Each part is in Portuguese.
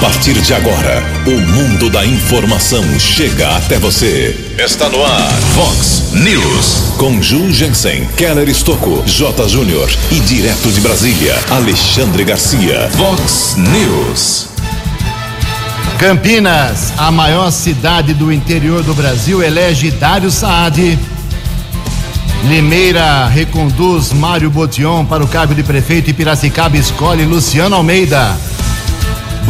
partir de agora, o mundo da informação chega até você. Está no ar, Fox News. Com Ju Jensen, Keller Estocco, J. Júnior e direto de Brasília, Alexandre Garcia. Fox News. Campinas, a maior cidade do interior do Brasil, elege Dário Saad. Limeira reconduz Mário Botion para o cargo de prefeito e Piracicaba escolhe Luciano Almeida.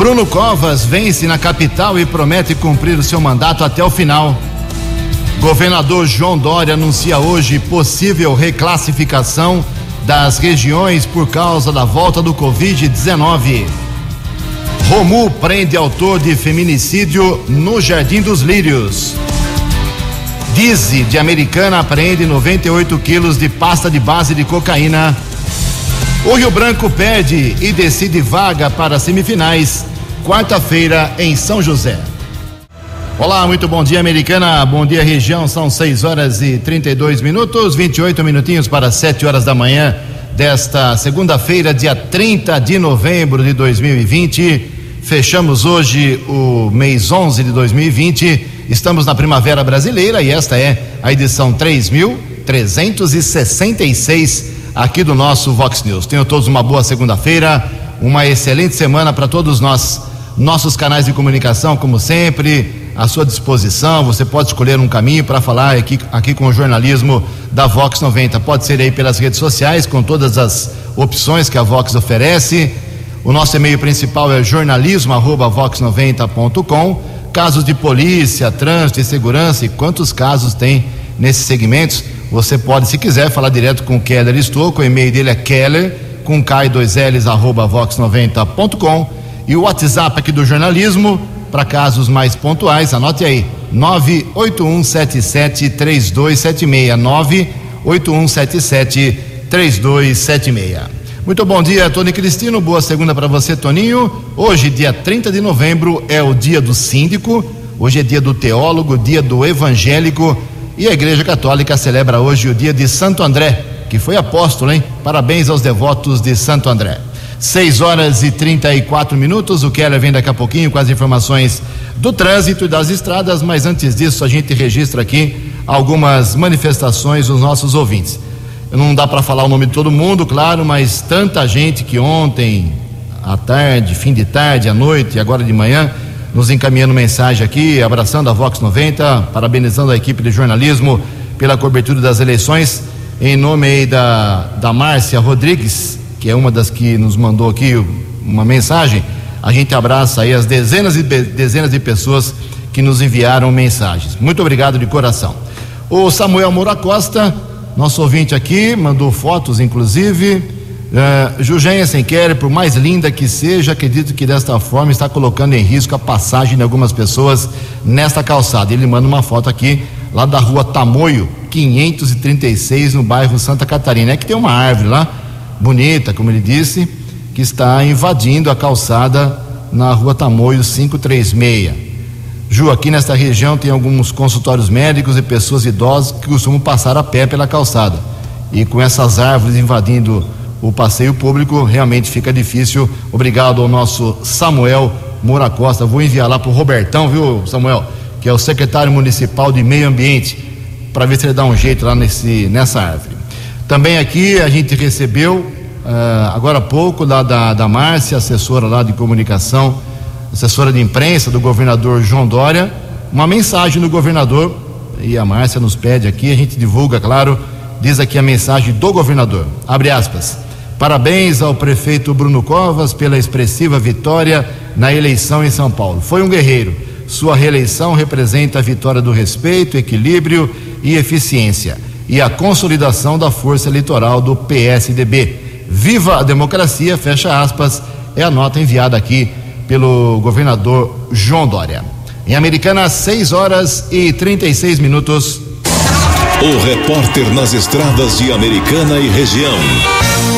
Bruno Covas vence na capital e promete cumprir o seu mandato até o final. Governador João Dória anuncia hoje possível reclassificação das regiões por causa da volta do Covid-19. Romu prende autor de feminicídio no Jardim dos Lírios. Dizzy de Americana apreende 98 quilos de pasta de base de cocaína. O Rio Branco perde e decide vaga para semifinais, quarta-feira em São José. Olá, muito bom dia, Americana. Bom dia, região. São 6 horas e 32 minutos, 28 minutinhos para 7 horas da manhã desta segunda-feira, dia 30 de novembro de 2020. Fechamos hoje o mês 11 de 2020. Estamos na Primavera Brasileira e esta é a edição 3366 aqui do nosso Vox News. Tenham todos uma boa segunda-feira, uma excelente semana para todos nós. Nossos canais de comunicação, como sempre, à sua disposição. Você pode escolher um caminho para falar aqui, aqui com o jornalismo da Vox 90. Pode ser aí pelas redes sociais, com todas as opções que a Vox oferece. O nosso e-mail principal é jornalismo@vox90.com. Casos de polícia, trânsito e segurança e quantos casos tem nesses segmentos? Você pode, se quiser, falar direto com o Keller Estouco. O e-mail dele é keller com k2ls@vox90.com e o WhatsApp aqui do jornalismo para casos mais pontuais. Anote aí 981773276 981773276. Muito bom dia, Tony Cristino. Boa segunda para você, Toninho. Hoje, dia 30 de novembro, é o dia do síndico. Hoje é dia do teólogo, dia do evangélico. E a Igreja Católica celebra hoje o dia de Santo André, que foi apóstolo, hein? Parabéns aos devotos de Santo André. 6 horas e 34 minutos. O Keller vem daqui a pouquinho com as informações do trânsito e das estradas, mas antes disso, a gente registra aqui algumas manifestações dos nossos ouvintes. Não dá para falar o nome de todo mundo, claro, mas tanta gente que ontem, à tarde, fim de tarde, à noite e agora de manhã, nos encaminhando mensagem aqui, abraçando a Vox 90, parabenizando a equipe de jornalismo pela cobertura das eleições. Em nome aí da, da Márcia Rodrigues, que é uma das que nos mandou aqui uma mensagem, a gente abraça aí as dezenas e dezenas de pessoas que nos enviaram mensagens. Muito obrigado de coração. O Samuel Moura Costa nosso ouvinte aqui mandou fotos, inclusive. Uh, Jugensen quer, por mais linda que seja, acredito que desta forma está colocando em risco a passagem de algumas pessoas nesta calçada. Ele manda uma foto aqui, lá da rua Tamoio, 536, no bairro Santa Catarina. É que tem uma árvore lá, bonita, como ele disse, que está invadindo a calçada na rua Tamoio 536. Ju, aqui nesta região tem alguns consultórios médicos e pessoas idosas que costumam passar a pé pela calçada. E com essas árvores invadindo o passeio público, realmente fica difícil. Obrigado ao nosso Samuel Moura Costa. Vou enviar lá para o Robertão, viu, Samuel? Que é o secretário municipal de Meio Ambiente, para ver se ele dá um jeito lá nesse, nessa árvore. Também aqui a gente recebeu, uh, agora há pouco, lá da, da Márcia, assessora lá de comunicação assessora de imprensa do governador João Dória, uma mensagem do governador, e a Márcia nos pede aqui, a gente divulga, claro, diz aqui a mensagem do governador. Abre aspas. Parabéns ao prefeito Bruno Covas pela expressiva vitória na eleição em São Paulo. Foi um guerreiro. Sua reeleição representa a vitória do respeito, equilíbrio e eficiência e a consolidação da força eleitoral do PSDB. Viva a democracia, fecha aspas, é a nota enviada aqui pelo governador João Dória. Em Americana, 6 horas e 36 minutos. O repórter nas estradas de Americana e região,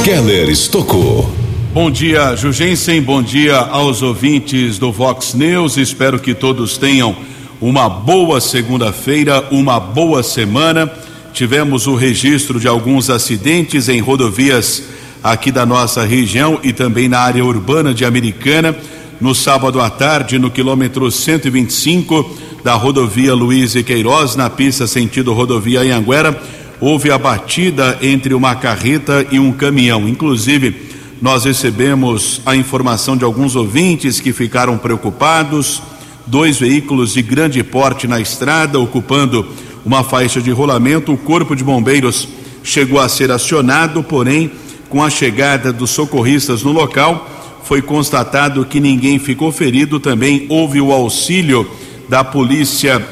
Keller Estocou. Bom dia, Jugensen. Bom dia aos ouvintes do Vox News. Espero que todos tenham uma boa segunda-feira, uma boa semana. Tivemos o registro de alguns acidentes em rodovias aqui da nossa região e também na área urbana de Americana no sábado à tarde, no quilômetro 125 da rodovia Luiz e Queiroz, na pista sentido rodovia Anhanguera, houve a batida entre uma carreta e um caminhão. Inclusive, nós recebemos a informação de alguns ouvintes que ficaram preocupados. Dois veículos de grande porte na estrada, ocupando uma faixa de rolamento. O Corpo de Bombeiros chegou a ser acionado, porém, com a chegada dos socorristas no local, foi constatado que ninguém ficou ferido. Também houve o auxílio da Polícia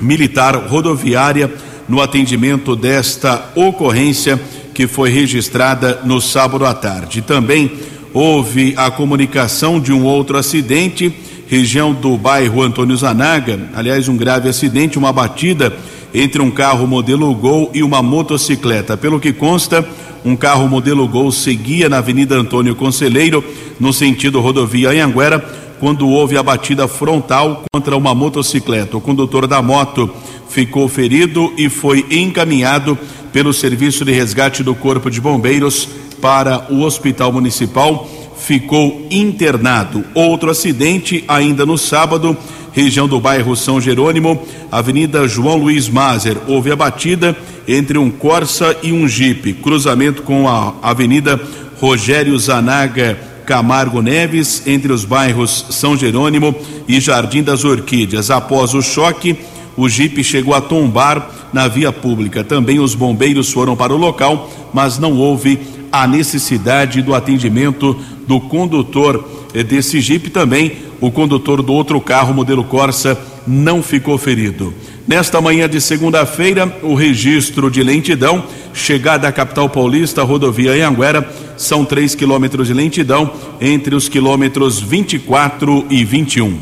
Militar Rodoviária no atendimento desta ocorrência que foi registrada no sábado à tarde. Também houve a comunicação de um outro acidente, região do bairro Antônio Zanaga, aliás, um grave acidente, uma batida entre um carro modelo Gol e uma motocicleta. Pelo que consta, um carro modelo Gol seguia na Avenida Antônio Conselheiro, no sentido rodovia Anhanguera, quando houve a batida frontal contra uma motocicleta. O condutor da moto ficou ferido e foi encaminhado pelo Serviço de Resgate do Corpo de Bombeiros para o Hospital Municipal. Ficou internado. Outro acidente ainda no sábado, região do bairro São Jerônimo, Avenida João Luiz Mazer. Houve a batida entre um Corsa e um Jeep, cruzamento com a Avenida Rogério Zanaga Camargo Neves, entre os bairros São Jerônimo e Jardim das Orquídeas. Após o choque, o jipe chegou a tombar na via pública. Também os bombeiros foram para o local, mas não houve a necessidade do atendimento do condutor desse jipe. Também o condutor do outro carro, modelo Corsa, não ficou ferido. Nesta manhã de segunda-feira, o registro de lentidão, chegada à capital paulista, rodovia Anhanguera, são 3 quilômetros de lentidão entre os quilômetros 24 e 21.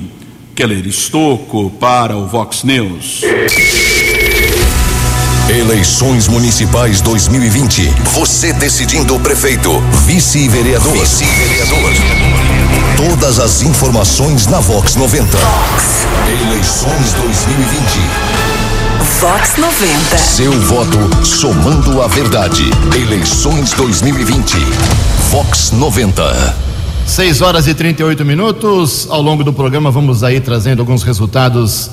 Keller Estocco para o Vox News. Eleições Municipais 2020. Você decidindo o prefeito, vice-vereador. Vice-vereador. Todas as informações na Vox 90. Vox. Eleições 2020. Vox 90. Seu voto somando a verdade. Eleições 2020. Vox 90. 6 horas e 38 minutos. Ao longo do programa, vamos aí trazendo alguns resultados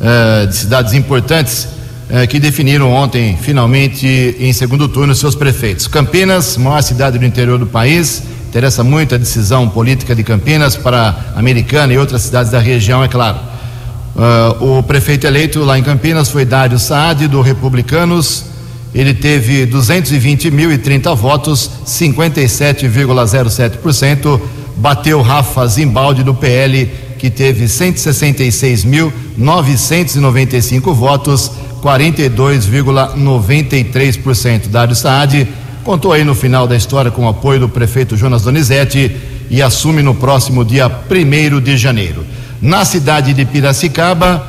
uh, de cidades importantes uh, que definiram ontem, finalmente, em segundo turno, seus prefeitos. Campinas, maior cidade do interior do país. Interessa muito a decisão política de Campinas para Americana e outras cidades da região, é claro. Uh, o prefeito eleito lá em Campinas foi Dário Saad, do Republicanos. Ele teve 220.030 votos, 57,07% bateu Rafa Zimbaldi do PL, que teve 166.995 votos, 42,93%. Dário Saad contou aí no final da história com o apoio do prefeito Jonas Donizete e assume no próximo dia 1 de janeiro. Na cidade de Piracicaba,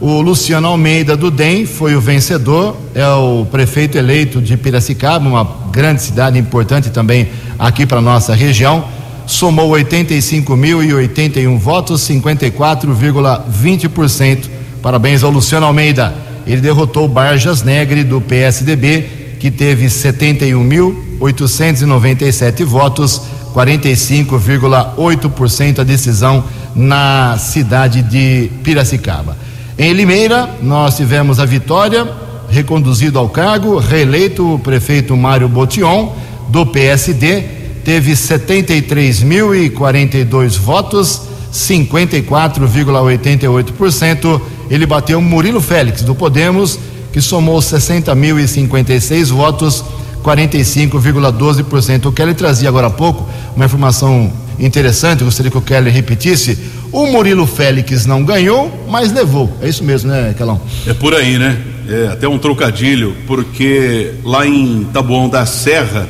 o Luciano Almeida do DEM foi o vencedor, é o prefeito eleito de Piracicaba, uma grande cidade importante também aqui para nossa região somou 85.081 votos, 54,20%. Parabéns ao Luciano Almeida. Ele derrotou Barjas Negre do PSDB, que teve 71.897 votos, 45,8% a decisão na cidade de Piracicaba. Em Limeira, nós tivemos a vitória, reconduzido ao cargo, reeleito o prefeito Mário Botion, do PSD, teve 73.042 votos, 54,88%. Ele bateu Murilo Félix, do Podemos, que somou 60.056 votos, 45,12%. O Kelly trazia agora há pouco uma informação interessante, gostaria que o Kelly repetisse. O Murilo Félix não ganhou, mas levou. É isso mesmo, né, Calão? É por aí, né? É até um trocadilho, porque lá em Taboão da Serra,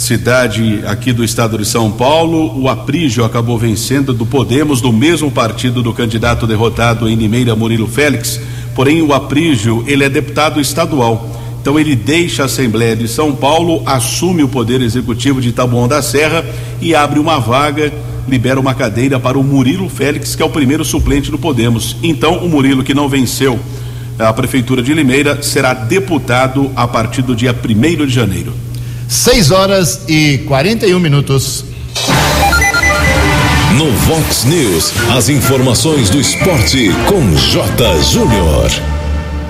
cidade aqui do estado de São Paulo, o Aprígio acabou vencendo do Podemos, do mesmo partido do candidato derrotado em Limeira, Murilo Félix. Porém, o Aprígio, ele é deputado estadual. Então ele deixa a Assembleia de São Paulo, assume o poder executivo de Taboão da Serra e abre uma vaga, libera uma cadeira para o Murilo Félix, que é o primeiro suplente do Podemos. Então, o Murilo que não venceu a prefeitura de Limeira será deputado a partir do dia 1 de janeiro. 6 horas e 41 minutos. No Vox News, as informações do esporte com J. Júnior.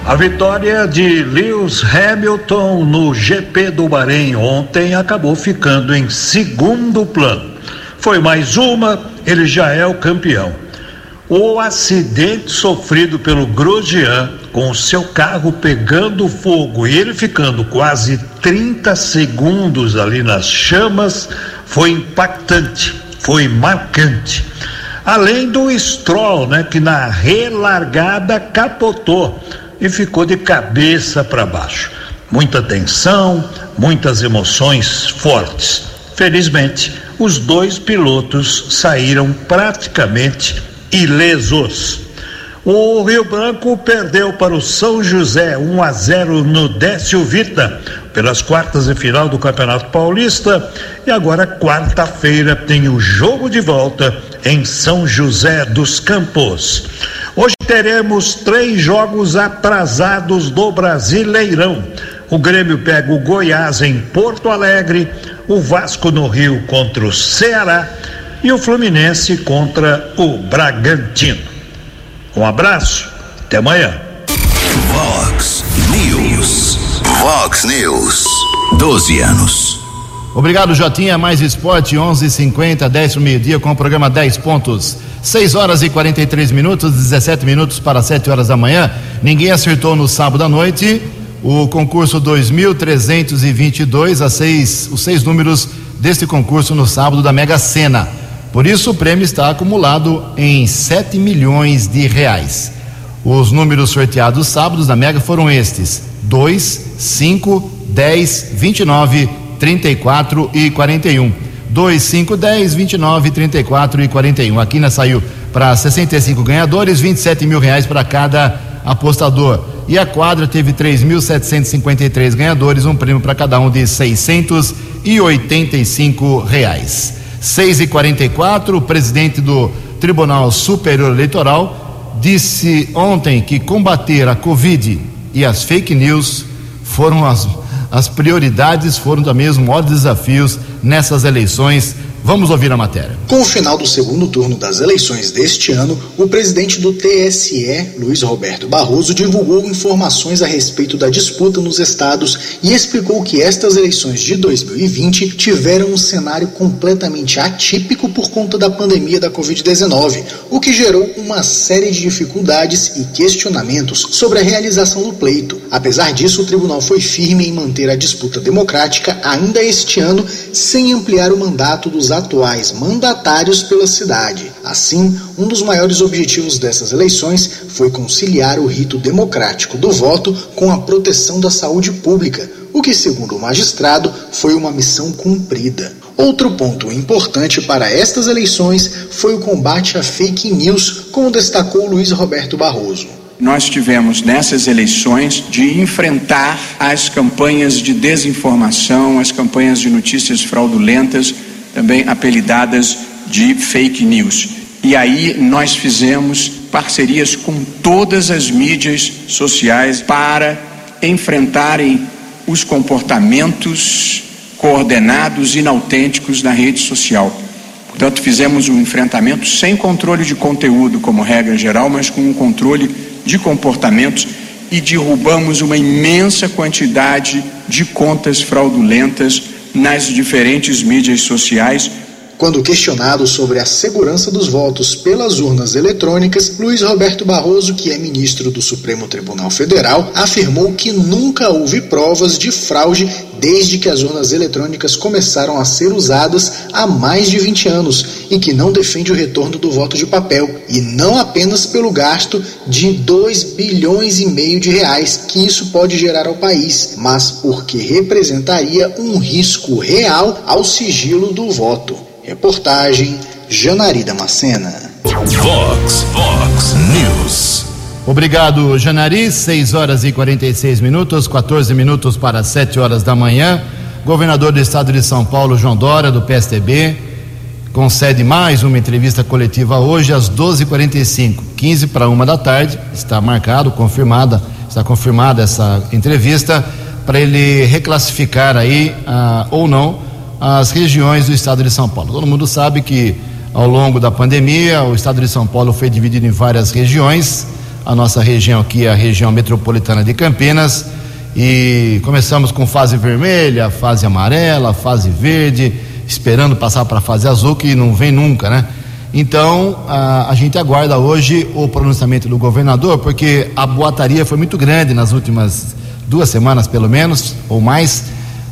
A vitória de Lewis Hamilton no GP do Bahrein ontem acabou ficando em segundo plano. Foi mais uma, ele já é o campeão. O acidente sofrido pelo Grosjean, com o seu carro pegando fogo e ele ficando quase 30 segundos ali nas chamas, foi impactante, foi marcante. Além do Stroll, né, que na relargada capotou e ficou de cabeça para baixo. Muita tensão, muitas emoções fortes. Felizmente, os dois pilotos saíram praticamente ilesos. O Rio Branco perdeu para o São José 1 a 0 no Décio Vita pelas quartas de final do Campeonato Paulista e agora quarta-feira tem o jogo de volta em São José dos Campos. Hoje teremos três jogos atrasados do Brasileirão. O Grêmio pega o Goiás em Porto Alegre, o Vasco no Rio contra o Ceará e o Fluminense contra o Bragantino. Um abraço, até amanhã. Vox News. Vox News. 12 anos. Obrigado, Jotinha. Mais esporte, 11:50, 10 meio-dia, com o programa 10 pontos. 6 horas e 43 minutos, 17 minutos para 7 horas da manhã. Ninguém acertou no sábado à noite o concurso 2322, as seis, os seis números deste concurso no sábado da Mega Sena. Por isso, o prêmio está acumulado em 7 milhões de reais. Os números sorteados sábados da Mega foram estes: 2, 5, 10, 29, 34 e 41. 2, 5, 10, 29, 34 e 41. A quina saiu para 65 ganhadores, 27 mil reais para cada apostador. E a quadra teve 3.753 ganhadores, um prêmio para cada um de 685 reais. 6 e 44 o presidente do Tribunal Superior Eleitoral disse ontem que combater a Covid e as fake news foram as, as prioridades, foram também os maiores desafios nessas eleições Vamos ouvir a matéria. Com o final do segundo turno das eleições deste ano, o presidente do TSE, Luiz Roberto Barroso, divulgou informações a respeito da disputa nos estados e explicou que estas eleições de 2020 tiveram um cenário completamente atípico por conta da pandemia da Covid-19, o que gerou uma série de dificuldades e questionamentos sobre a realização do pleito. Apesar disso, o tribunal foi firme em manter a disputa democrática ainda este ano, sem ampliar o mandato dos atuais mandatários pela cidade. Assim, um dos maiores objetivos dessas eleições foi conciliar o rito democrático do voto com a proteção da saúde pública, o que, segundo o magistrado, foi uma missão cumprida. Outro ponto importante para estas eleições foi o combate à fake news, como destacou Luiz Roberto Barroso nós tivemos nessas eleições de enfrentar as campanhas de desinformação, as campanhas de notícias fraudulentas também apelidadas de fake news. E aí nós fizemos parcerias com todas as mídias sociais para enfrentarem os comportamentos coordenados inautênticos na rede social. Portanto, fizemos um enfrentamento sem controle de conteúdo como regra geral, mas com um controle de comportamentos e derrubamos uma imensa quantidade de contas fraudulentas nas diferentes mídias sociais. Quando questionado sobre a segurança dos votos pelas urnas eletrônicas, Luiz Roberto Barroso, que é ministro do Supremo Tribunal Federal, afirmou que nunca houve provas de fraude desde que as urnas eletrônicas começaram a ser usadas há mais de 20 anos e que não defende o retorno do voto de papel e não apenas pelo gasto de 2 bilhões e meio de reais que isso pode gerar ao país, mas porque representaria um risco real ao sigilo do voto. Reportagem Janari Macena. Vox, Vox News. Obrigado, Janari. 6 horas e 46 minutos, 14 minutos para 7 horas da manhã. Governador do estado de São Paulo, João Dória, do PSTB, concede mais uma entrevista coletiva hoje às 12h45, 15 para uma da tarde. Está marcado, confirmada, está confirmada essa entrevista para ele reclassificar aí ah, ou não as regiões do estado de São Paulo. Todo mundo sabe que ao longo da pandemia, o estado de São Paulo foi dividido em várias regiões. A nossa região aqui é a região metropolitana de Campinas. E começamos com fase vermelha, fase amarela, fase verde, esperando passar para a fase azul, que não vem nunca, né? Então, a, a, gente aguarda hoje o pronunciamento do governador, porque a boataria foi muito grande nas últimas duas semanas, pelo menos, ou mais,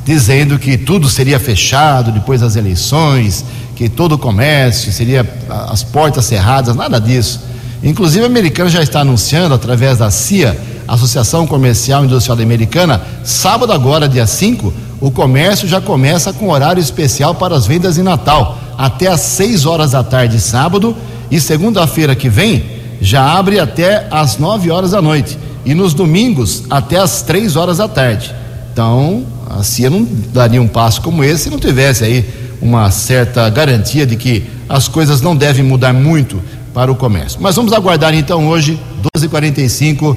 dizendo que tudo seria fechado depois das eleições, que todo o comércio seria as portas cerradas, nada disso. Inclusive, a americana já está anunciando, através da CIA, Associação Comercial Industrial Americana, sábado agora, dia 5, o comércio já começa com horário especial para as vendas de Natal até às 6 horas da tarde, sábado, e segunda-feira que vem já abre até às 9 horas da noite. E nos domingos até às 3 horas da tarde. Então, a CIA não daria um passo como esse se não tivesse aí uma certa garantia de que as coisas não devem mudar muito para o comércio. Mas vamos aguardar então hoje, 12h45. Uh,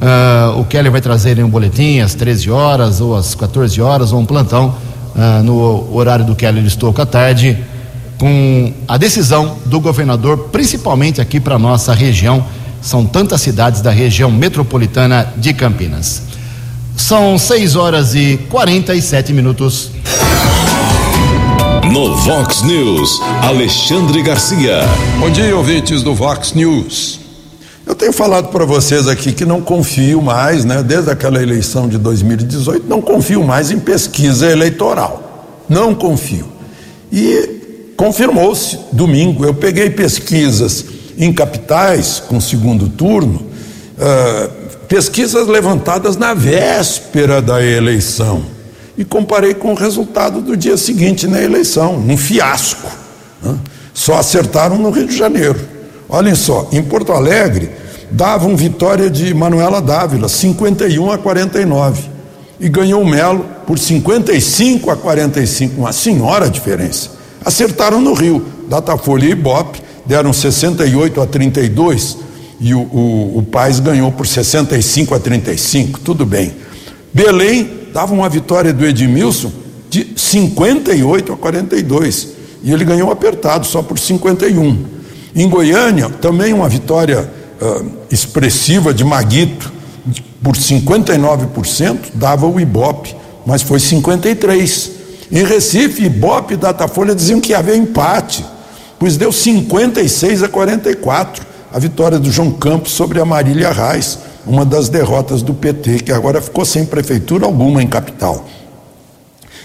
ah, o Kelly vai trazer um boletim às 13 horas ou às 14 horas, ou um plantão uh, no horário do Kelly Estouco à tarde com a decisão do governador, principalmente aqui para nossa região. São tantas cidades da região metropolitana de Campinas. São 6 horas e 47 minutos. No Vox News, Alexandre Garcia. Bom dia, ouvintes do Vox News. Eu tenho falado para vocês aqui que não confio mais, né, desde aquela eleição de 2018, não confio mais em pesquisa eleitoral. Não confio. E confirmou-se domingo. Eu peguei pesquisas em capitais com segundo turno, uh, pesquisas levantadas na véspera da eleição e comparei com o resultado do dia seguinte na eleição, um fiasco. Né? Só acertaram no Rio de Janeiro. Olhem só, em Porto Alegre davam vitória de Manuela Dávila, 51 a 49, e ganhou o Melo por 55 a 45, uma senhora diferença. Acertaram no Rio. Datafolha e Ibope deram 68 a 32 e o, o, o Paz ganhou por 65 a 35. Tudo bem. Belém dava uma vitória do Edmilson de 58 a 42 e ele ganhou apertado só por 51. Em Goiânia, também uma vitória uh, expressiva de Maguito por 59%, dava o Ibope, mas foi 53. Em Recife, Ibope e Datafolha diziam que ia haver empate, pois deu 56 a 44 a vitória do João Campos sobre a Marília Reis, uma das derrotas do PT, que agora ficou sem prefeitura alguma em capital.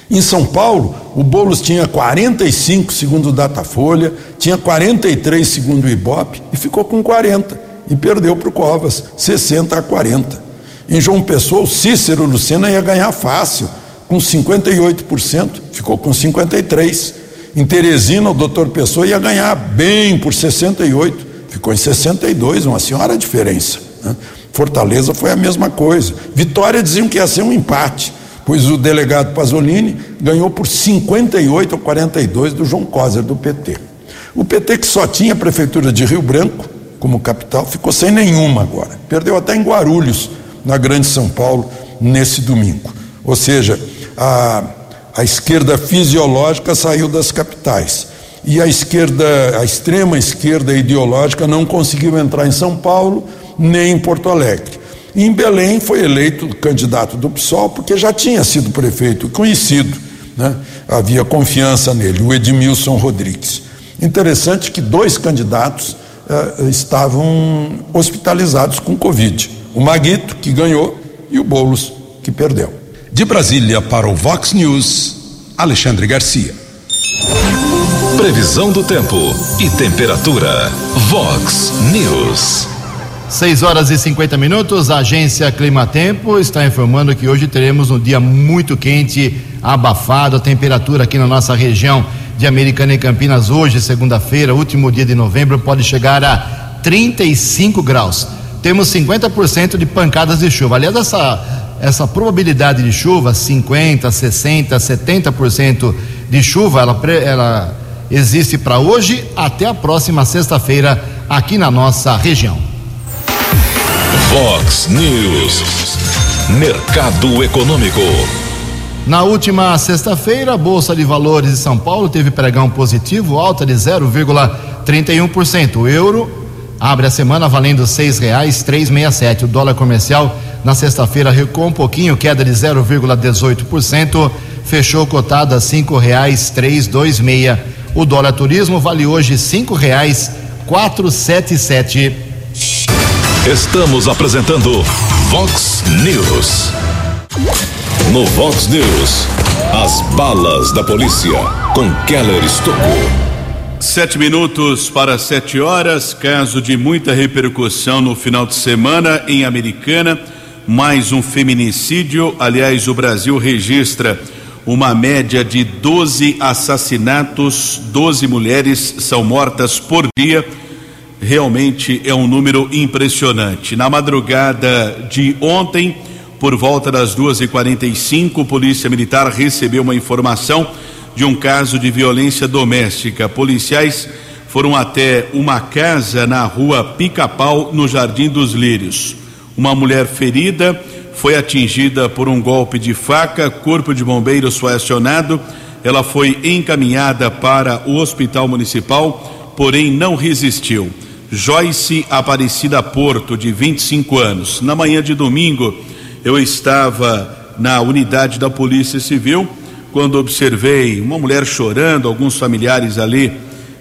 Em São Paulo, o Boulos tinha 45 segundo o Datafolha, tinha 43 segundo o Ibope e ficou com 40 e perdeu para o Covas, 60 a 40. Em João Pessoa, o Cícero Lucena ia ganhar fácil, com 58%, ficou com 53%. Em Teresina, o doutor Pessoa ia ganhar bem por 68%, ficou em 62%, uma senhora diferença. Né? Fortaleza foi a mesma coisa. Vitória diziam que ia ser um empate, pois o delegado Pasolini ganhou por 58 a 42 do João Coser, do PT. O PT, que só tinha a prefeitura de Rio Branco como capital, ficou sem nenhuma agora. Perdeu até em Guarulhos, na Grande São Paulo, nesse domingo. Ou seja, a, a esquerda fisiológica saiu das capitais. E a esquerda, a extrema esquerda ideológica não conseguiu entrar em São Paulo nem em Porto Alegre. Em Belém foi eleito candidato do PSOL porque já tinha sido prefeito conhecido, né? havia confiança nele, o Edmilson Rodrigues. Interessante que dois candidatos eh, estavam hospitalizados com Covid: o Maguito, que ganhou, e o Boulos, que perdeu. De Brasília para o Vox News, Alexandre Garcia. Previsão do tempo e temperatura. Vox News. 6 horas e 50 minutos. A agência Climatempo está informando que hoje teremos um dia muito quente, abafado. A temperatura aqui na nossa região de Americana e Campinas hoje, segunda-feira, último dia de novembro, pode chegar a 35 graus. Temos 50% de pancadas de chuva. Aliás, essa essa probabilidade de chuva, 50, 60, 70% de chuva, ela, ela existe para hoje até a próxima sexta-feira aqui na nossa região. Fox News. Mercado Econômico. Na última sexta-feira, a Bolsa de Valores de São Paulo teve pregão positivo, alta de 0,31%. O euro abre a semana valendo R$ 6,367. O dólar comercial na sexta-feira recuou um pouquinho, queda de 0,18%, fechou cotado a R$ 5,326. O dólar turismo vale hoje R$ 5,477. Estamos apresentando Vox News. No Vox News, as balas da polícia com Keller Estocou. Sete minutos para sete horas, caso de muita repercussão no final de semana em Americana, mais um feminicídio. Aliás, o Brasil registra uma média de 12 assassinatos, 12 mulheres são mortas por dia. Realmente é um número impressionante. Na madrugada de ontem, por volta das duas e quarenta e cinco, Polícia Militar recebeu uma informação de um caso de violência doméstica. Policiais foram até uma casa na rua Pica-Pau, no Jardim dos Lírios. Uma mulher ferida foi atingida por um golpe de faca, corpo de bombeiros foi acionado, ela foi encaminhada para o hospital municipal, porém não resistiu. Joyce Aparecida Porto, de 25 anos. Na manhã de domingo, eu estava na unidade da Polícia Civil quando observei uma mulher chorando, alguns familiares ali,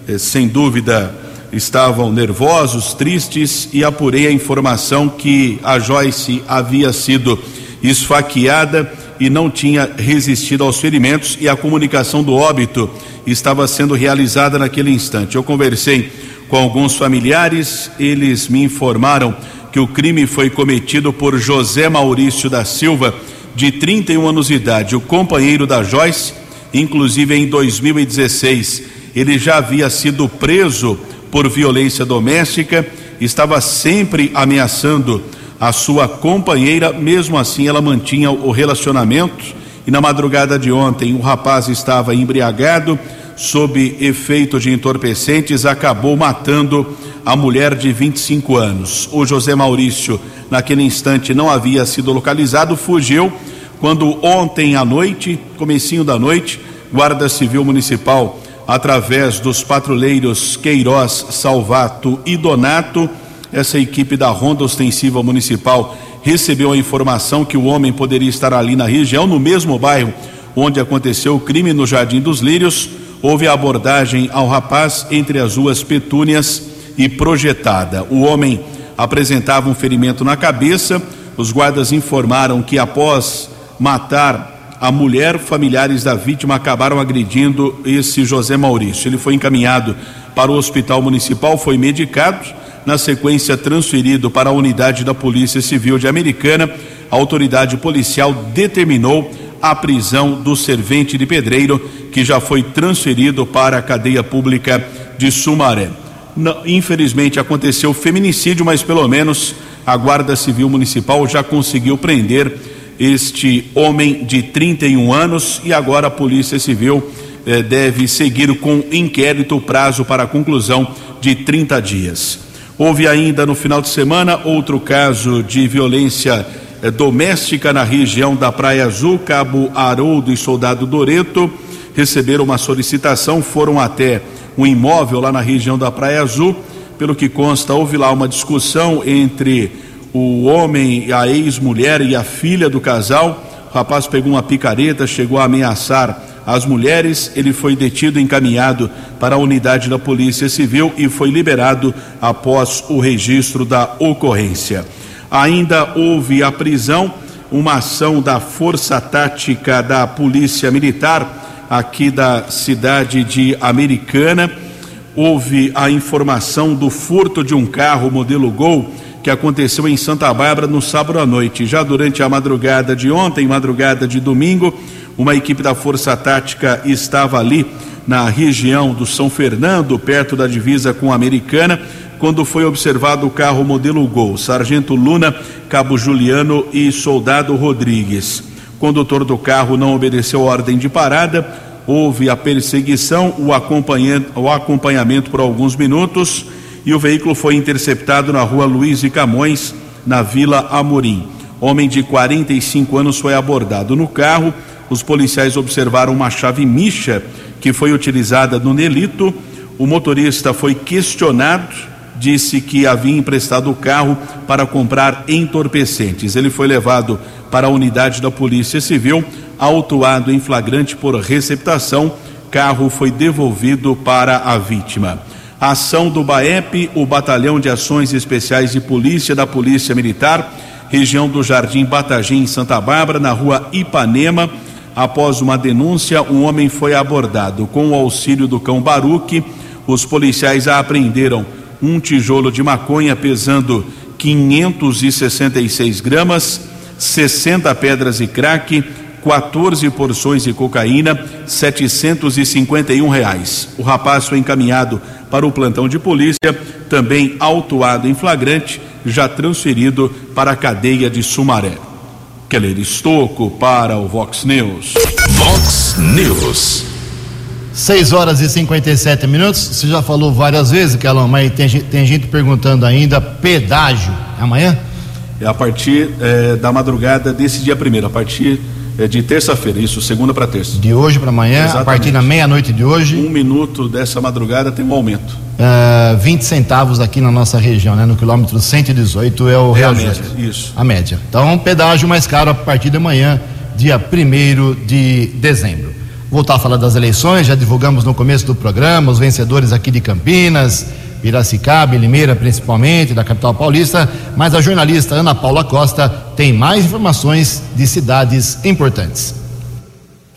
eh, sem dúvida, estavam nervosos, tristes e apurei a informação que a Joyce havia sido esfaqueada e não tinha resistido aos ferimentos e a comunicação do óbito estava sendo realizada naquele instante. Eu conversei com alguns familiares, eles me informaram que o crime foi cometido por José Maurício da Silva, de 31 anos de idade, o companheiro da Joyce, inclusive em 2016, ele já havia sido preso por violência doméstica, estava sempre ameaçando a sua companheira, mesmo assim ela mantinha o relacionamento. E na madrugada de ontem, o rapaz estava embriagado, sob efeito de entorpecentes, acabou matando a mulher de 25 anos. O José Maurício, naquele instante, não havia sido localizado, fugiu. Quando ontem à noite, comecinho da noite, Guarda Civil Municipal, através dos patrulheiros Queiroz, Salvato e Donato, essa equipe da Ronda Ostensiva Municipal recebeu a informação que o homem poderia estar ali na região, no mesmo bairro onde aconteceu o crime no Jardim dos Lírios houve abordagem ao rapaz entre as ruas Petúnias e Projetada. O homem apresentava um ferimento na cabeça. Os guardas informaram que após matar a mulher, familiares da vítima acabaram agredindo esse José Maurício. Ele foi encaminhado para o hospital municipal, foi medicado, na sequência transferido para a unidade da Polícia Civil de Americana. A autoridade policial determinou a prisão do servente de pedreiro, que já foi transferido para a cadeia pública de Sumaré. Não, infelizmente aconteceu feminicídio, mas pelo menos a Guarda Civil Municipal já conseguiu prender este homem de 31 anos e agora a Polícia Civil eh, deve seguir com inquérito o prazo para a conclusão de 30 dias. Houve ainda no final de semana outro caso de violência eh, doméstica na região da Praia Azul, Cabo Haroldo e Soldado Doreto receberam uma solicitação, foram até um imóvel lá na região da Praia Azul. Pelo que consta, houve lá uma discussão entre o homem, a ex-mulher e a filha do casal. O rapaz pegou uma picareta, chegou a ameaçar as mulheres. Ele foi detido encaminhado para a unidade da Polícia Civil e foi liberado após o registro da ocorrência. Ainda houve a prisão, uma ação da Força Tática da Polícia Militar aqui da cidade de Americana. Houve a informação do furto de um carro modelo Gol que aconteceu em Santa Bárbara no sábado à noite. Já durante a madrugada de ontem, madrugada de domingo, uma equipe da Força Tática estava ali na região do São Fernando, perto da divisa com a Americana quando foi observado o carro modelo Gol, Sargento Luna, Cabo Juliano e Soldado Rodrigues. O condutor do carro não obedeceu ordem de parada, houve a perseguição, o acompanhamento por alguns minutos e o veículo foi interceptado na rua Luiz e Camões, na Vila Amorim. Homem de 45 anos foi abordado no carro, os policiais observaram uma chave micha que foi utilizada no delito. O motorista foi questionado, disse que havia emprestado o carro para comprar entorpecentes. Ele foi levado para a unidade da Polícia Civil, autuado em flagrante por receptação. Carro foi devolvido para a vítima. A ação do BAEP, o Batalhão de Ações Especiais de Polícia da Polícia Militar, região do Jardim Batagim, Santa Bárbara, na rua Ipanema. Após uma denúncia, um homem foi abordado. Com o auxílio do cão Baruque, os policiais apreenderam um tijolo de maconha pesando 566 gramas, 60 pedras de crack, 14 porções de cocaína, 751 reais. O rapaz foi encaminhado para o plantão de polícia, também autuado em flagrante, já transferido para a cadeia de Sumaré. Keller Estocco para o Vox News. Vox News. 6 horas e 57 minutos. Você já falou várias vezes, Kelão, mas tem, tem gente perguntando ainda: pedágio. É amanhã? É a partir é, da madrugada desse dia primeiro, a partir de terça-feira, isso, segunda para terça. De hoje para amanhã, Exatamente. a partir da meia-noite de hoje. Um minuto dessa madrugada tem um aumento. Uh, é, 20 centavos aqui na nossa região, né? No quilômetro 118 é o é reajuste. A média, isso. A média. Então, pedágio mais caro a partir de amanhã, dia 1 de dezembro. Voltar a falar das eleições, já divulgamos no começo do programa os vencedores aqui de Campinas, Piracicaba e Limeira, principalmente, da capital paulista, mas a jornalista Ana Paula Costa tem mais informações de cidades importantes.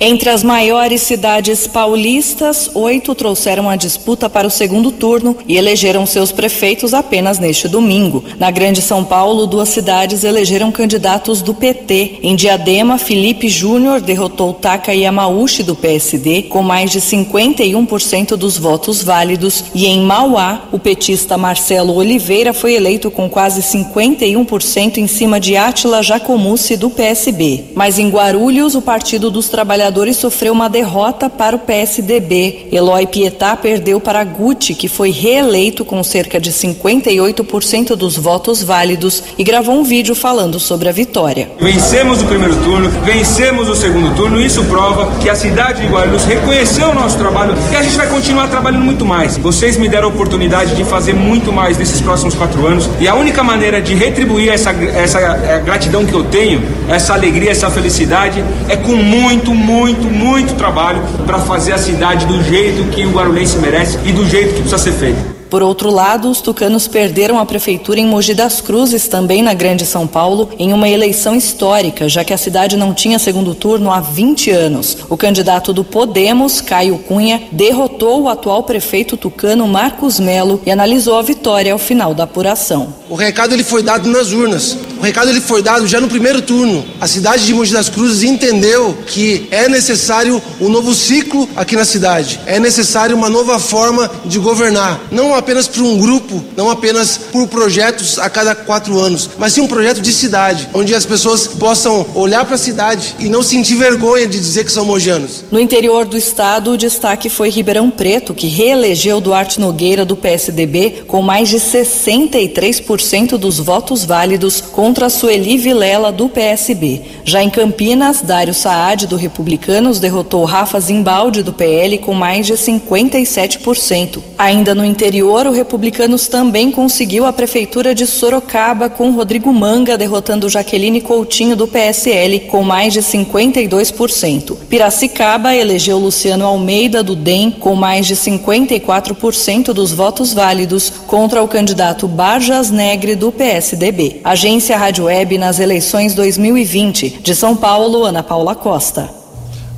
Entre as maiores cidades paulistas, oito trouxeram a disputa para o segundo turno e elegeram seus prefeitos apenas neste domingo. Na Grande São Paulo, duas cidades elegeram candidatos do PT. Em Diadema, Felipe Júnior derrotou Taka Yamauchi do PSD com mais de 51% dos votos válidos e em Mauá, o petista Marcelo Oliveira foi eleito com quase 51% em cima de Átila Jacomucci do PSB. Mas em Guarulhos, o Partido dos Trabalhadores Trabalhadores sofreu uma derrota para o PSDB. Eloy Pietá perdeu para Gucci, que foi reeleito com cerca de 58% dos votos válidos e gravou um vídeo falando sobre a vitória. Vencemos o primeiro turno, vencemos o segundo turno, isso prova que a cidade de Guarulhos reconheceu o nosso trabalho e a gente vai continuar trabalhando muito mais. Vocês me deram a oportunidade de fazer muito mais nesses próximos quatro anos e a única maneira de retribuir essa, essa é, gratidão que eu tenho, essa alegria, essa felicidade, é com muito, muito muito, muito trabalho para fazer a cidade do jeito que o Guarulhense merece e do jeito que precisa ser feito. Por outro lado, os tucanos perderam a prefeitura em Mogi das Cruzes, também na Grande São Paulo, em uma eleição histórica, já que a cidade não tinha segundo turno há 20 anos. O candidato do Podemos, Caio Cunha, derrotou o atual prefeito tucano Marcos Melo e analisou a vitória ao final da apuração. O recado ele foi dado nas urnas. O recado ele foi dado já no primeiro turno. A cidade de Mogi das Cruzes entendeu que é necessário um novo ciclo aqui na cidade. É necessário uma nova forma de governar. Não apenas para um grupo, não apenas por projetos a cada quatro anos, mas sim um projeto de cidade, onde as pessoas possam olhar para a cidade e não sentir vergonha de dizer que são mojanos. No interior do estado, o destaque foi Ribeirão Preto, que reelegeu Duarte Nogueira do PSDB com mais de 63% dos votos válidos contra Sueli Vilela do PSB. Já em Campinas, Dário Saad do Republicanos derrotou Rafa Zimbaldi do PL com mais de 57%. Ainda no interior anterior, o Republicanos também conseguiu a prefeitura de Sorocaba com Rodrigo Manga derrotando Jaqueline Coutinho do PSL com mais de 52%. Piracicaba elegeu Luciano Almeida do DEM com mais de 54% dos votos válidos contra o candidato Barjas Negre do PSDB. Agência Rádio Web nas eleições 2020. De São Paulo, Ana Paula Costa.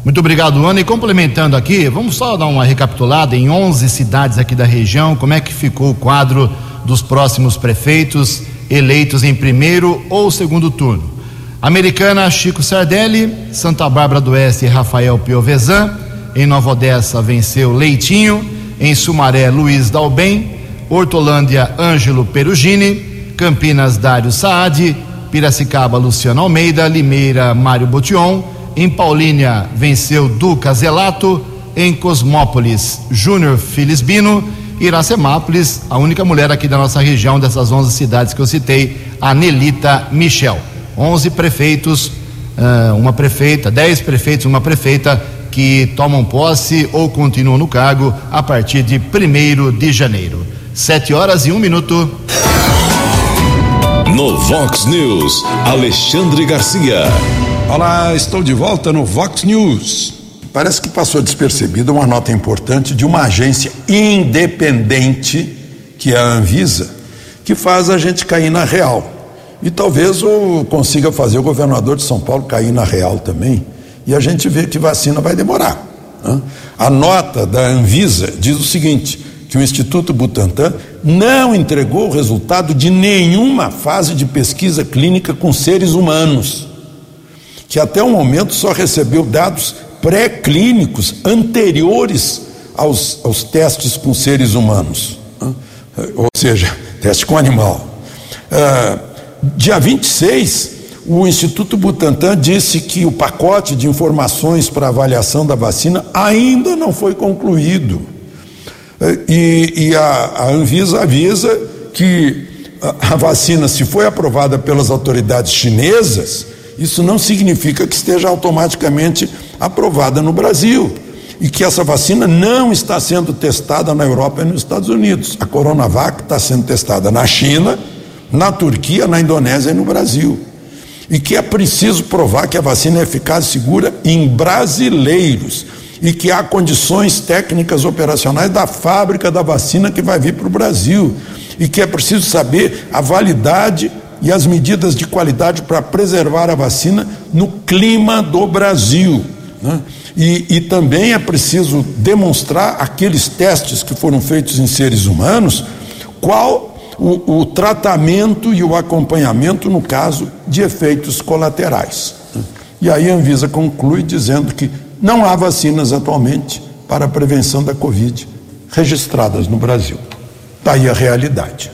Muito obrigado, Ana. E complementando aqui, vamos só dar uma recapitulada em 11 cidades aqui da região, como é que ficou o quadro dos próximos prefeitos eleitos em primeiro ou segundo turno. Americana, Chico Sardelli, Santa Bárbara do Oeste, Rafael Piovesan, em Nova Odessa venceu Leitinho, em Sumaré, Luiz Dalbem, Hortolândia, Ângelo Perugini, Campinas, Dário Saad, Piracicaba, Luciano Almeida, Limeira, Mário Botion, em Paulínia, venceu Duca Zelato. Em Cosmópolis, Júnior Filisbino. Iracemápolis, a única mulher aqui da nossa região, dessas 11 cidades que eu citei, a Nelita Michel. 11 prefeitos uh, uma prefeita, dez prefeitos, uma prefeita que tomam posse ou continuam no cargo a partir de 1 de janeiro. Sete horas e um minuto. No Vox News, Alexandre Garcia. Olá, estou de volta no Vox News. Parece que passou despercebida uma nota importante de uma agência independente, que é a Anvisa, que faz a gente cair na real. E talvez o, consiga fazer o governador de São Paulo cair na real também. E a gente vê que vacina vai demorar. Né? A nota da Anvisa diz o seguinte: que o Instituto Butantan não entregou o resultado de nenhuma fase de pesquisa clínica com seres humanos, que até o momento só recebeu dados pré-clínicos anteriores aos, aos testes com seres humanos, né? ou seja, teste com animal. Uh, dia 26, o Instituto Butantan disse que o pacote de informações para avaliação da vacina ainda não foi concluído. Uh, e, e a, a, Anvisa avisa que a, a vacina, se foi aprovada pelas autoridades chinesas, isso não significa que esteja automaticamente aprovada no Brasil e que essa vacina não está sendo testada na Europa e nos Estados Unidos. A Coronavac está sendo testada na China, na Turquia, na Indonésia e no Brasil. E que é preciso provar que a vacina é eficaz e segura em brasileiros e que há condições técnicas operacionais da fábrica da vacina que vai vir para o Brasil e que é preciso saber a validade e as medidas de qualidade para preservar a vacina no clima do Brasil. Né? E, e também é preciso demonstrar aqueles testes que foram feitos em seres humanos, qual o, o, tratamento e o acompanhamento no caso de efeitos colaterais. Né? E aí a Anvisa conclui dizendo que não há vacinas atualmente para a prevenção da Covid registradas no Brasil. Daí a realidade.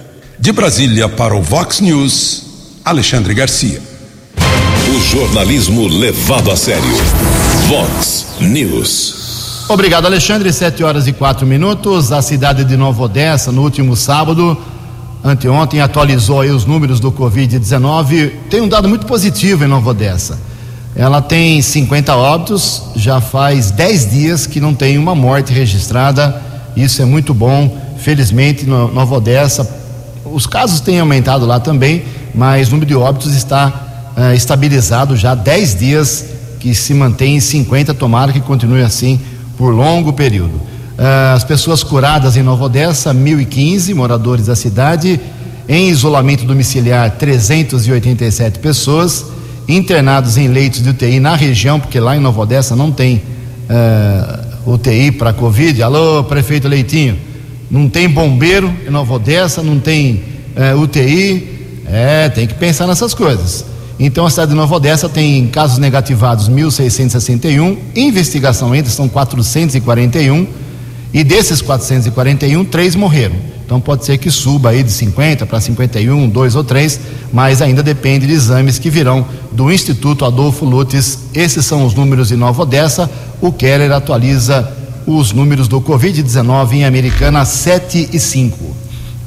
De Brasília para o Vox News, Alexandre Garcia. O jornalismo levado a sério. Vox News. Obrigado, Alexandre. Sete horas e quatro minutos. A cidade de Nova Odessa, no último sábado, anteontem, atualizou aí os números do Covid-19. Tem um dado muito positivo em Nova Odessa. Ela tem 50 óbitos, já faz 10 dias que não tem uma morte registrada. Isso é muito bom. Felizmente, Nova Odessa, os casos têm aumentado lá também, mas o número de óbitos está uh, estabilizado já há 10 dias, que se mantém em 50, tomara que continue assim por longo período. Uh, as pessoas curadas em Nova Odessa, 1.015 moradores da cidade, em isolamento domiciliar, 387 pessoas, internados em leitos de UTI na região, porque lá em Nova Odessa não tem uh, UTI para Covid. Alô, prefeito Leitinho, não tem bombeiro em Nova Odessa, não tem uh, UTI. É, tem que pensar nessas coisas. Então a cidade de Nova Odessa tem casos negativados 1.661, investigação ainda são 441 e desses 441, três morreram. Então pode ser que suba aí de 50 para 51, dois ou três, mas ainda depende de exames que virão do Instituto Adolfo Lutz. Esses são os números de Nova Odessa. O Keller atualiza os números do Covid-19 em Americana 7 e 5.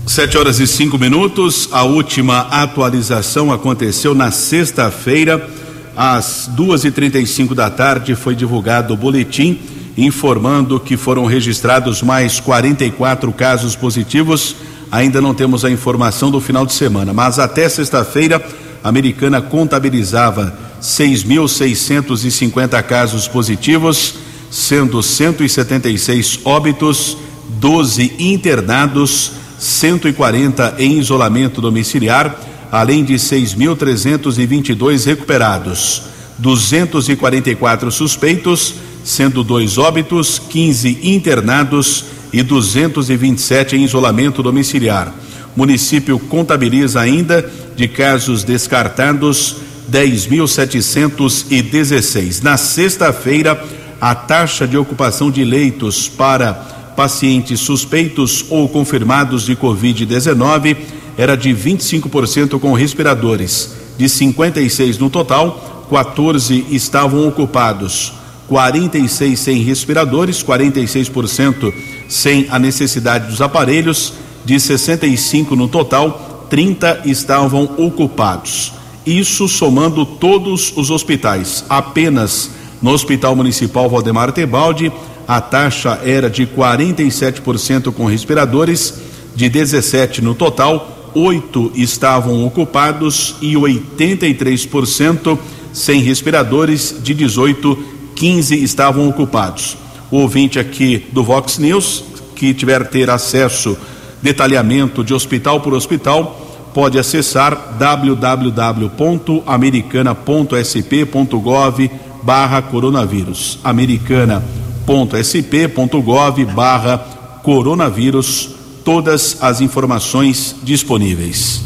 Sete horas e cinco minutos. A última atualização aconteceu na sexta-feira, às duas e trinta e cinco da tarde. Foi divulgado o boletim informando que foram registrados mais 44 casos positivos. Ainda não temos a informação do final de semana, mas até sexta-feira, a americana contabilizava 6.650 casos positivos, sendo 176 óbitos, 12 internados 140 em isolamento domiciliar, além de 6.322 recuperados, 244 suspeitos, sendo dois óbitos, 15 internados e 227 em isolamento domiciliar. O município contabiliza ainda de casos descartados 10.716. Na sexta-feira, a taxa de ocupação de leitos para pacientes suspeitos ou confirmados de Covid-19 era de 25% com respiradores. De 56 no total, 14 estavam ocupados. 46 sem respiradores, 46% sem a necessidade dos aparelhos. De 65 no total, 30 estavam ocupados. Isso somando todos os hospitais. Apenas no Hospital Municipal Valdemar Tebaldi, a taxa era de 47% com respiradores, de 17 no total, oito estavam ocupados e 83% sem respiradores, de 18, 15 estavam ocupados. O ouvinte aqui do Vox News, que tiver ter acesso detalhamento de hospital por hospital, pode acessar www.americana.sp.gov barra coronavírus. americana.sp.gov barra coronavírus. Todas as informações disponíveis.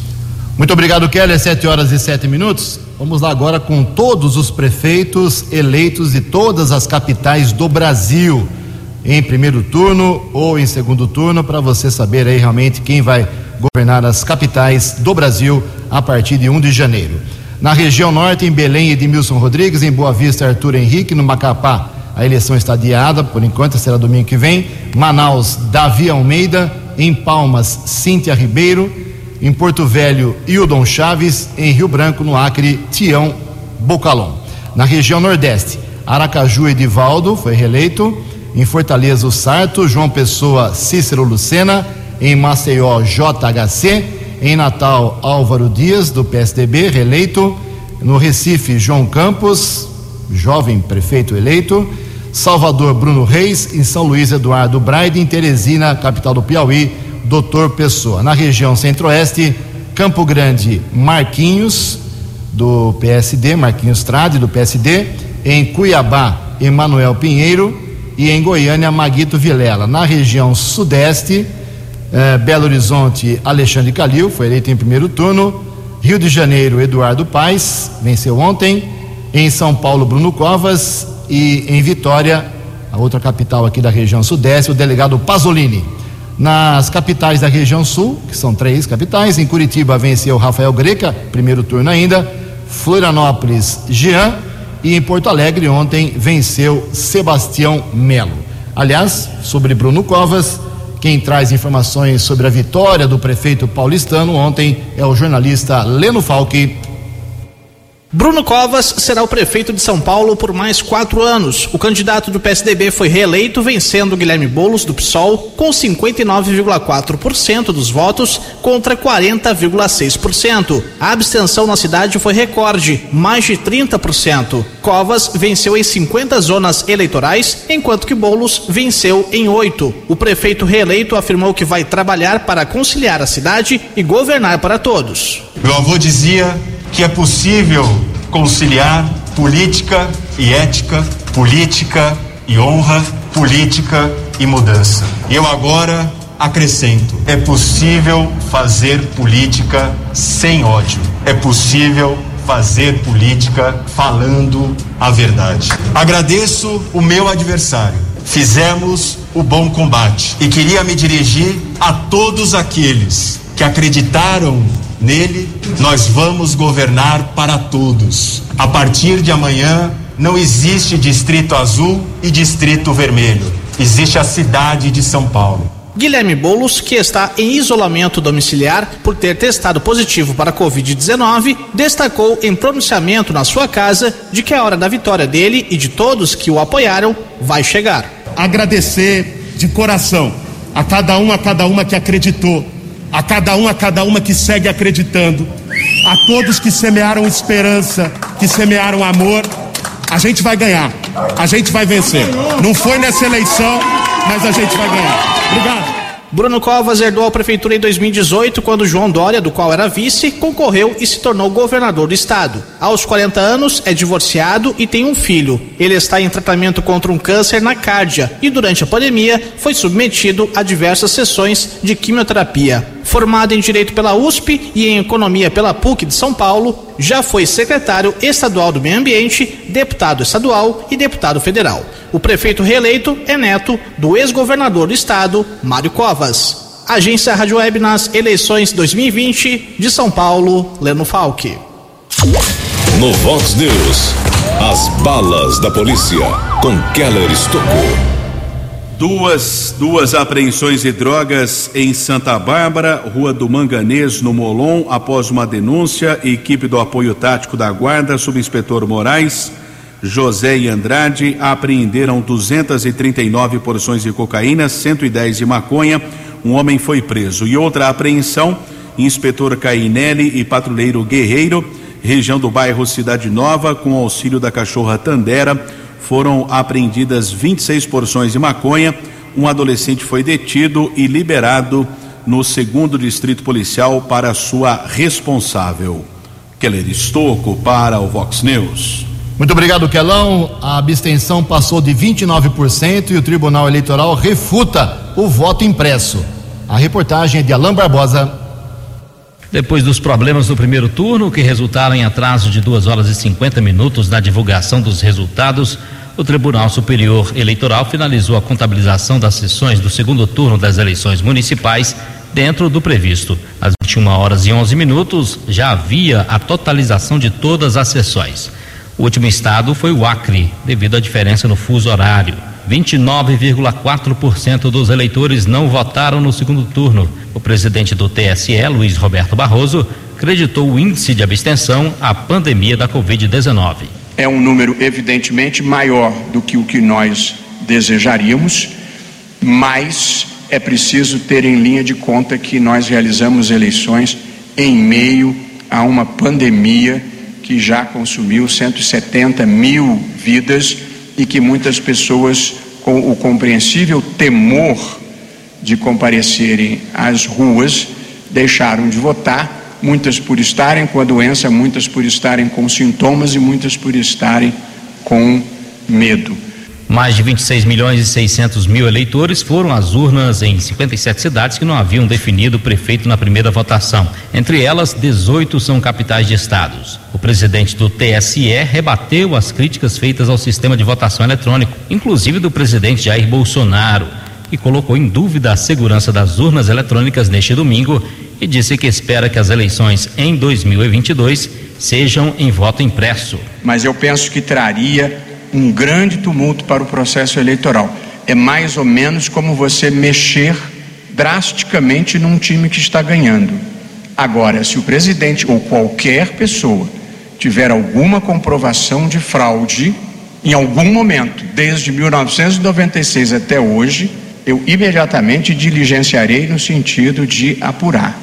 Muito obrigado, Kelly. Sete horas e sete minutos. Vamos lá agora com todos os prefeitos eleitos de todas as capitais do Brasil em primeiro turno ou em segundo turno para você saber aí realmente quem vai governar as capitais do Brasil a partir de 1 de janeiro. Na região norte, em Belém, Edmilson Rodrigues, em Boa Vista, Arthur Henrique, no Macapá, a eleição está adiada, por enquanto será domingo que vem. Manaus, Davi Almeida, em Palmas, Cíntia Ribeiro, em Porto Velho, Hildon Chaves, em Rio Branco, no Acre, Tião Bocalon. Na região nordeste, Aracaju Edivaldo foi reeleito, em Fortaleza o Sarto, João Pessoa, Cícero Lucena, em Maceió, JHC, em Natal, Álvaro Dias, do PSDB, reeleito, no Recife, João Campos, jovem prefeito eleito, Salvador, Bruno Reis, em São Luís, Eduardo Braide, em Teresina, capital do Piauí, Doutor Pessoa. Na região centro-oeste, Campo Grande, Marquinhos, do PSD, Marquinhos Trade, do PSD, em Cuiabá, Emanuel Pinheiro, e em Goiânia, Maguito Vilela. Na região sudeste, eh, Belo Horizonte, Alexandre Calil, foi eleito em primeiro turno. Rio de Janeiro, Eduardo Paes, venceu ontem. Em São Paulo, Bruno Covas. E em Vitória, a outra capital aqui da região sudeste, o delegado Pasolini. Nas capitais da região sul, que são três capitais, em Curitiba venceu Rafael Greca, primeiro turno ainda. Florianópolis, Jean e em Porto Alegre ontem venceu Sebastião Melo. Aliás, sobre Bruno Covas, quem traz informações sobre a vitória do prefeito paulistano ontem é o jornalista Leno Falque. Bruno Covas será o prefeito de São Paulo por mais quatro anos. O candidato do PSDB foi reeleito, vencendo Guilherme Boulos, do PSOL, com 59,4% dos votos contra 40,6%. A abstenção na cidade foi recorde, mais de 30%. Covas venceu em 50 zonas eleitorais, enquanto que Boulos venceu em oito. O prefeito reeleito afirmou que vai trabalhar para conciliar a cidade e governar para todos. Meu avô dizia que é possível conciliar política e ética, política e honra, política e mudança. Eu agora acrescento: é possível fazer política sem ódio. É possível fazer política falando a verdade. Agradeço o meu adversário. Fizemos o bom combate e queria me dirigir a todos aqueles que acreditaram Nele, nós vamos governar para todos. A partir de amanhã, não existe Distrito Azul e Distrito Vermelho. Existe a cidade de São Paulo. Guilherme Boulos, que está em isolamento domiciliar por ter testado positivo para a Covid-19, destacou em pronunciamento na sua casa de que a hora da vitória dele e de todos que o apoiaram vai chegar. Agradecer de coração a cada um, a cada uma que acreditou a cada um, a cada uma que segue acreditando, a todos que semearam esperança, que semearam amor, a gente vai ganhar, a gente vai vencer. Não foi nessa eleição, mas a gente vai ganhar. Obrigado. Bruno Covas herdou a prefeitura em 2018, quando João Dória, do qual era vice, concorreu e se tornou governador do estado. Aos 40 anos, é divorciado e tem um filho. Ele está em tratamento contra um câncer na cárdia e, durante a pandemia, foi submetido a diversas sessões de quimioterapia. Formado em Direito pela USP e em Economia pela PUC de São Paulo, já foi secretário estadual do Meio Ambiente, deputado estadual e deputado federal. O prefeito reeleito é neto do ex-governador do estado, Mário Covas. Agência Rádio Web nas eleições 2020 de São Paulo, Leno Falque. No Vox News, as balas da polícia com Keller Estocou. Duas, duas apreensões de drogas em Santa Bárbara, Rua do Manganês, no Molon, após uma denúncia, equipe do apoio tático da Guarda, subinspetor Moraes, José e Andrade apreenderam 239 porções de cocaína, 110 de maconha. Um homem foi preso. E outra apreensão, inspetor Cainelli e patrulheiro Guerreiro, região do bairro Cidade Nova, com auxílio da cachorra Tandera foram apreendidas 26 porções de maconha. Um adolescente foi detido e liberado no segundo distrito policial para sua responsável. Keller Estocco para o Vox News. Muito obrigado, Kelão. A abstenção passou de 29% e o Tribunal Eleitoral refuta o voto impresso. A reportagem é de Alain Barbosa. Depois dos problemas do primeiro turno, que resultaram em atraso de 2 horas e 50 minutos na divulgação dos resultados, o Tribunal Superior Eleitoral finalizou a contabilização das sessões do segundo turno das eleições municipais dentro do previsto. Às 21 horas e 11 minutos já havia a totalização de todas as sessões. O último estado foi o Acre, devido à diferença no fuso horário. 29,4% dos eleitores não votaram no segundo turno. O presidente do TSE, Luiz Roberto Barroso, creditou o índice de abstenção à pandemia da Covid-19. É um número evidentemente maior do que o que nós desejaríamos, mas é preciso ter em linha de conta que nós realizamos eleições em meio a uma pandemia que já consumiu 170 mil vidas e que muitas pessoas, com o compreensível temor de comparecerem às ruas, deixaram de votar, muitas por estarem com a doença, muitas por estarem com sintomas e muitas por estarem com medo. Mais de 26 milhões e 600 mil eleitores foram às urnas em 57 cidades que não haviam definido prefeito na primeira votação. Entre elas, 18 são capitais de estados. Presidente do TSE rebateu as críticas feitas ao sistema de votação eletrônico, inclusive do presidente Jair Bolsonaro, e colocou em dúvida a segurança das urnas eletrônicas neste domingo e disse que espera que as eleições em 2022 sejam em voto impresso. Mas eu penso que traria um grande tumulto para o processo eleitoral. É mais ou menos como você mexer drasticamente num time que está ganhando. Agora, se o presidente ou qualquer pessoa tiver alguma comprovação de fraude, em algum momento, desde 1996 até hoje, eu imediatamente diligenciarei no sentido de apurar.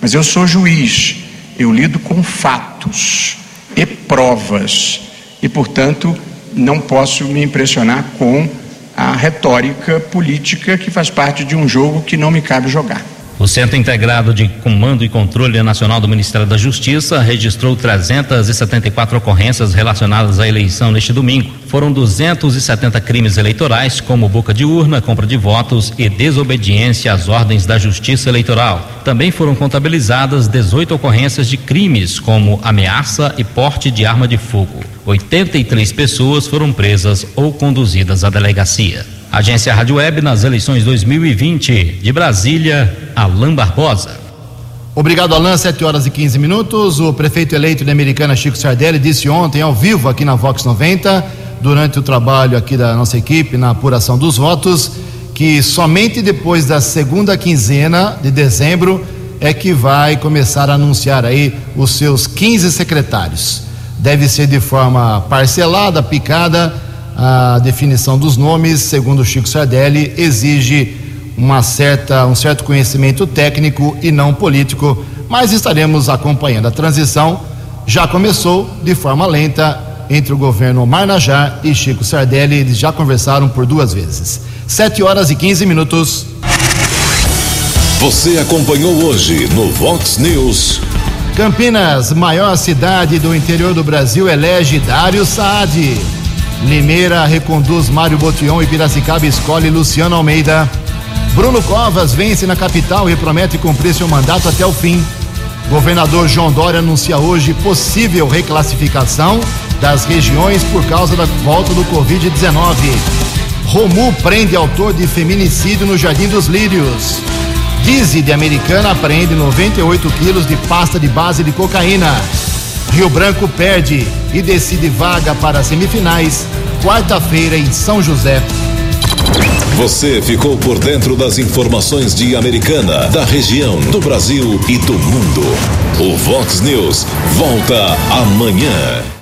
Mas eu sou juiz, eu lido com fatos e provas, e, portanto, não posso me impressionar com a retórica política que faz parte de um jogo que não me cabe jogar. O Centro Integrado de Comando e Controle Nacional do Ministério da Justiça registrou 374 ocorrências relacionadas à eleição neste domingo. Foram 270 crimes eleitorais, como boca de urna, compra de votos e desobediência às ordens da Justiça Eleitoral. Também foram contabilizadas 18 ocorrências de crimes, como ameaça e porte de arma de fogo. 83 pessoas foram presas ou conduzidas à delegacia. Agência Rádio Web nas eleições 2020. De Brasília, Alain Barbosa. Obrigado, Alain. 7 horas e 15 minutos. O prefeito eleito de Americana, Chico Sardelli, disse ontem, ao vivo, aqui na Vox 90, durante o trabalho aqui da nossa equipe na apuração dos votos, que somente depois da segunda quinzena de dezembro é que vai começar a anunciar aí os seus 15 secretários. Deve ser de forma parcelada, picada a definição dos nomes, segundo Chico Sardelli, exige uma certa, um certo conhecimento técnico e não político, mas estaremos acompanhando. A transição já começou de forma lenta entre o governo Omar Najar e Chico Sardelli. Eles já conversaram por duas vezes. Sete horas e 15 minutos. Você acompanhou hoje no Vox News. Campinas, maior cidade do interior do Brasil, elege Dário Saad. Limeira reconduz Mário Botion e Piracicaba escolhe Luciano Almeida. Bruno Covas vence na capital e promete cumprir seu mandato até o fim. Governador João Dória anuncia hoje possível reclassificação das regiões por causa da volta do Covid-19. Romu prende autor de feminicídio no Jardim dos Lírios. Dizzy de Americana apreende 98 quilos de pasta de base de cocaína. Rio Branco perde e decide vaga para as semifinais, quarta-feira em São José. Você ficou por dentro das informações de Americana, da região, do Brasil e do mundo. O Vox News volta amanhã.